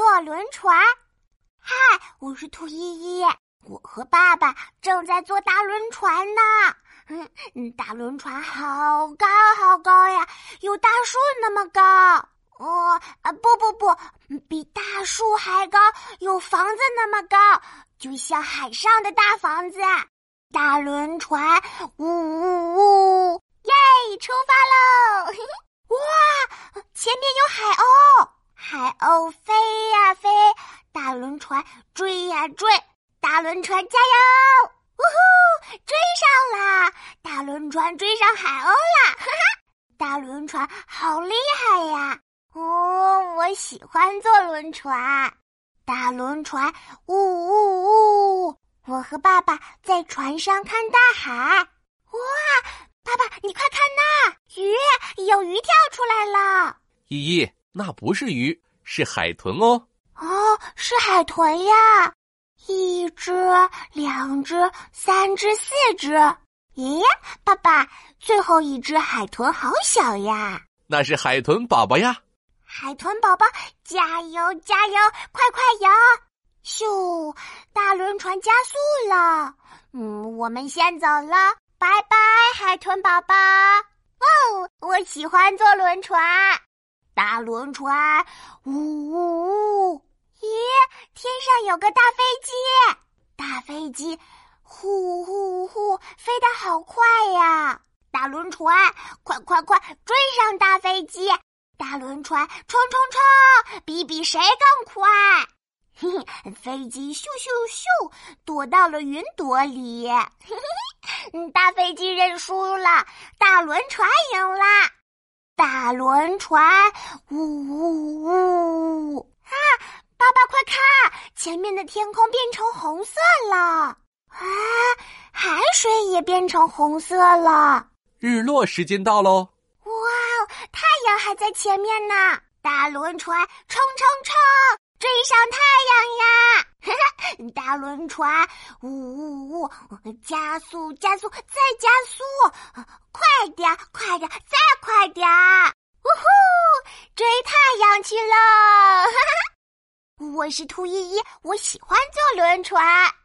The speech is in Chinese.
坐轮船。嗨，我是兔依依，我和爸爸正在坐大轮船呢。嗯，大轮船好高好高呀，有大树那么高。哦，啊不不不，比大树还高，有房子那么高，就像海上的大房子。大轮船，呜呜呜，耶，出发喽！哇，前面有海鸥，海鸥飞呀飞，大轮船追呀追，大轮船加油！呜呼，追上啦！大轮船追上海鸥啦！哈哈，大轮船好厉害呀！哦，我喜欢坐轮船，大轮船，呜呜呜！我和爸爸在船上看大海。哇，爸爸，你快看那鱼，有鱼跳出来了！依依，那不是鱼，是海豚哦。哦，是海豚呀。一只，两只，三只，四只。咦，爸爸，最后一只海豚好小呀！那是海豚宝宝呀。海豚宝宝，加油加油，快快游！咻，大轮船加速了。嗯，我们先走了，拜拜，海豚宝宝。哦，我喜欢坐轮船，大轮船，呜呜呜。咦，天上有个大飞机，大飞机呼呼呼飞得好快呀！大轮船，快快快追上大飞机！大轮船冲冲冲，比比谁更快！嘿嘿，飞机咻咻咻躲到了云朵里，嘿嘿，大飞机认输了，大轮船赢了。大轮船，呜呜呜啊！爸爸，快看，前面的天空变成红色了！啊，海水也变成红色了。日落时间到喽！哇，太阳还在前面呢！大轮船冲冲冲，大轮船呜呜呜，加速加速再加速，快点快点再快点！呜呼，追太阳去喽！哈哈。我是兔依依，我喜欢坐轮船。